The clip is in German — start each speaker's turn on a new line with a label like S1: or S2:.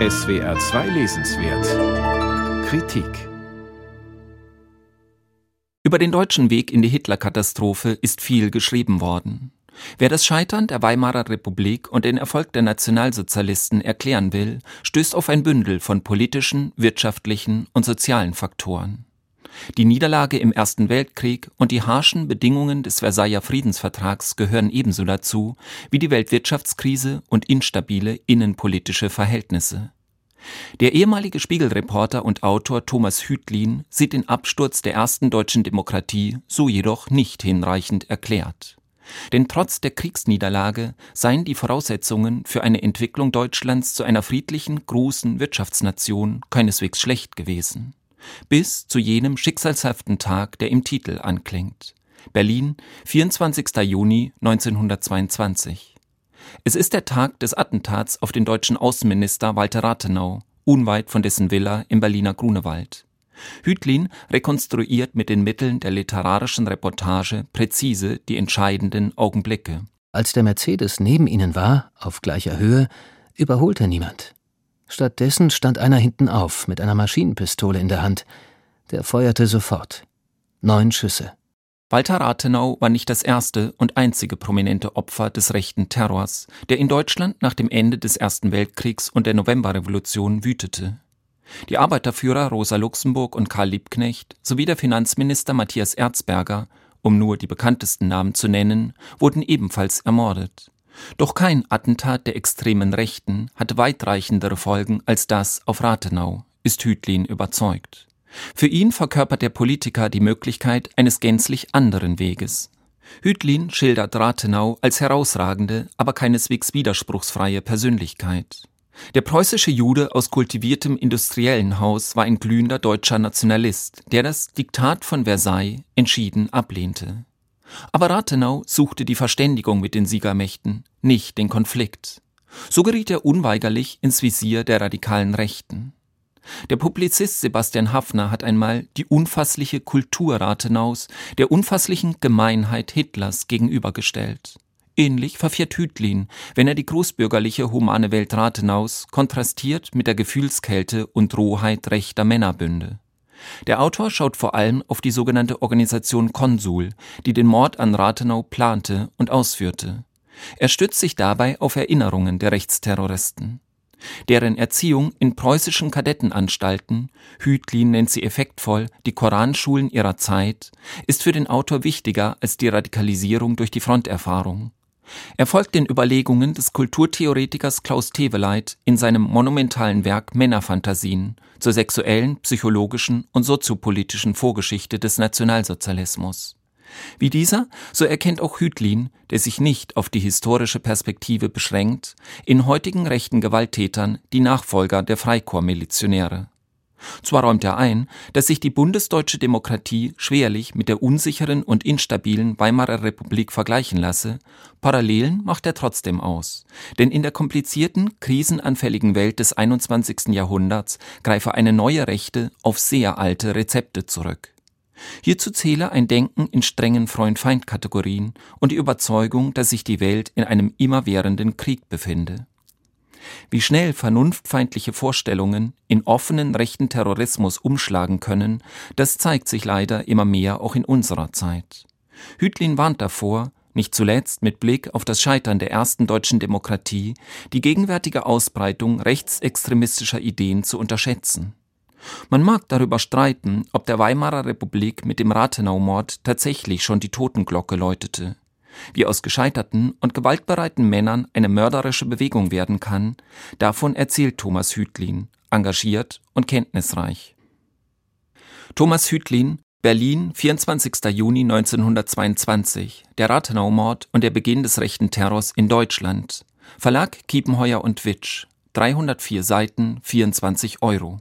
S1: SWR 2 Lesenswert Kritik
S2: Über den deutschen Weg in die Hitlerkatastrophe ist viel geschrieben worden. Wer das Scheitern der Weimarer Republik und den Erfolg der Nationalsozialisten erklären will, stößt auf ein Bündel von politischen, wirtschaftlichen und sozialen Faktoren. Die Niederlage im Ersten Weltkrieg und die harschen Bedingungen des Versailler Friedensvertrags gehören ebenso dazu wie die Weltwirtschaftskrise und instabile innenpolitische Verhältnisse. Der ehemalige Spiegelreporter und Autor Thomas Hütlin sieht den Absturz der ersten deutschen Demokratie so jedoch nicht hinreichend erklärt. Denn trotz der Kriegsniederlage seien die Voraussetzungen für eine Entwicklung Deutschlands zu einer friedlichen, großen Wirtschaftsnation keineswegs schlecht gewesen. Bis zu jenem schicksalshaften Tag, der im Titel anklingt. Berlin, 24. Juni 1922. Es ist der Tag des Attentats auf den deutschen Außenminister Walter Rathenau, unweit von dessen Villa im Berliner Grunewald. Hütlin rekonstruiert mit den Mitteln der literarischen Reportage präzise die entscheidenden Augenblicke.
S3: Als der Mercedes neben ihnen war, auf gleicher Höhe, überholte niemand. Stattdessen stand einer hinten auf mit einer Maschinenpistole in der Hand. Der feuerte sofort. Neun Schüsse.
S2: Walter Rathenau war nicht das erste und einzige prominente Opfer des rechten Terrors, der in Deutschland nach dem Ende des Ersten Weltkriegs und der Novemberrevolution wütete. Die Arbeiterführer Rosa Luxemburg und Karl Liebknecht sowie der Finanzminister Matthias Erzberger, um nur die bekanntesten Namen zu nennen, wurden ebenfalls ermordet. Doch kein Attentat der extremen Rechten hatte weitreichendere Folgen als das auf Rathenau, ist Hütlin überzeugt. Für ihn verkörpert der Politiker die Möglichkeit eines gänzlich anderen Weges. Hütlin schildert Rathenau als herausragende, aber keineswegs widerspruchsfreie Persönlichkeit. Der preußische Jude aus kultiviertem industriellen Haus war ein glühender deutscher Nationalist, der das Diktat von Versailles entschieden ablehnte. Aber Rathenau suchte die Verständigung mit den Siegermächten, nicht den Konflikt. So geriet er unweigerlich ins Visier der radikalen Rechten. Der Publizist Sebastian Haffner hat einmal die unfassliche Kultur Rathenaus der unfasslichen Gemeinheit Hitlers gegenübergestellt. Ähnlich verfährt Hütlin, wenn er die großbürgerliche humane Welt Rathenaus kontrastiert mit der Gefühlskälte und Rohheit rechter Männerbünde. Der Autor schaut vor allem auf die sogenannte Organisation Konsul, die den Mord an Rathenau plante und ausführte. Er stützt sich dabei auf Erinnerungen der Rechtsterroristen. Deren Erziehung in preußischen Kadettenanstalten, Hütlin nennt sie effektvoll die Koranschulen ihrer Zeit, ist für den Autor wichtiger als die Radikalisierung durch die Fronterfahrung. Er folgt den Überlegungen des Kulturtheoretikers Klaus Teweleit in seinem monumentalen Werk Männerphantasien zur sexuellen, psychologischen und soziopolitischen Vorgeschichte des Nationalsozialismus. Wie dieser, so erkennt auch Hütlin, der sich nicht auf die historische Perspektive beschränkt, in heutigen rechten Gewalttätern die Nachfolger der Freikorpsmilizionäre. Zwar räumt er ein, dass sich die bundesdeutsche Demokratie schwerlich mit der unsicheren und instabilen Weimarer Republik vergleichen lasse, Parallelen macht er trotzdem aus. Denn in der komplizierten, krisenanfälligen Welt des 21. Jahrhunderts greife eine neue Rechte auf sehr alte Rezepte zurück. Hierzu zähle ein Denken in strengen Freund-Feind-Kategorien und die Überzeugung, dass sich die Welt in einem immerwährenden Krieg befinde. Wie schnell vernunftfeindliche Vorstellungen in offenen rechten Terrorismus umschlagen können, das zeigt sich leider immer mehr auch in unserer Zeit. Hütlin warnt davor, nicht zuletzt mit Blick auf das Scheitern der ersten deutschen Demokratie, die gegenwärtige Ausbreitung rechtsextremistischer Ideen zu unterschätzen. Man mag darüber streiten, ob der Weimarer Republik mit dem Rathenau-Mord tatsächlich schon die Totenglocke läutete. Wie aus gescheiterten und gewaltbereiten Männern eine mörderische Bewegung werden kann, davon erzählt Thomas Hütlin, engagiert und kenntnisreich. Thomas Hütlin, Berlin, 24. Juni 1922, der Rathenau-Mord und der Beginn des rechten Terrors in Deutschland. Verlag Kiepenheuer und Witsch, 304 Seiten, 24 Euro.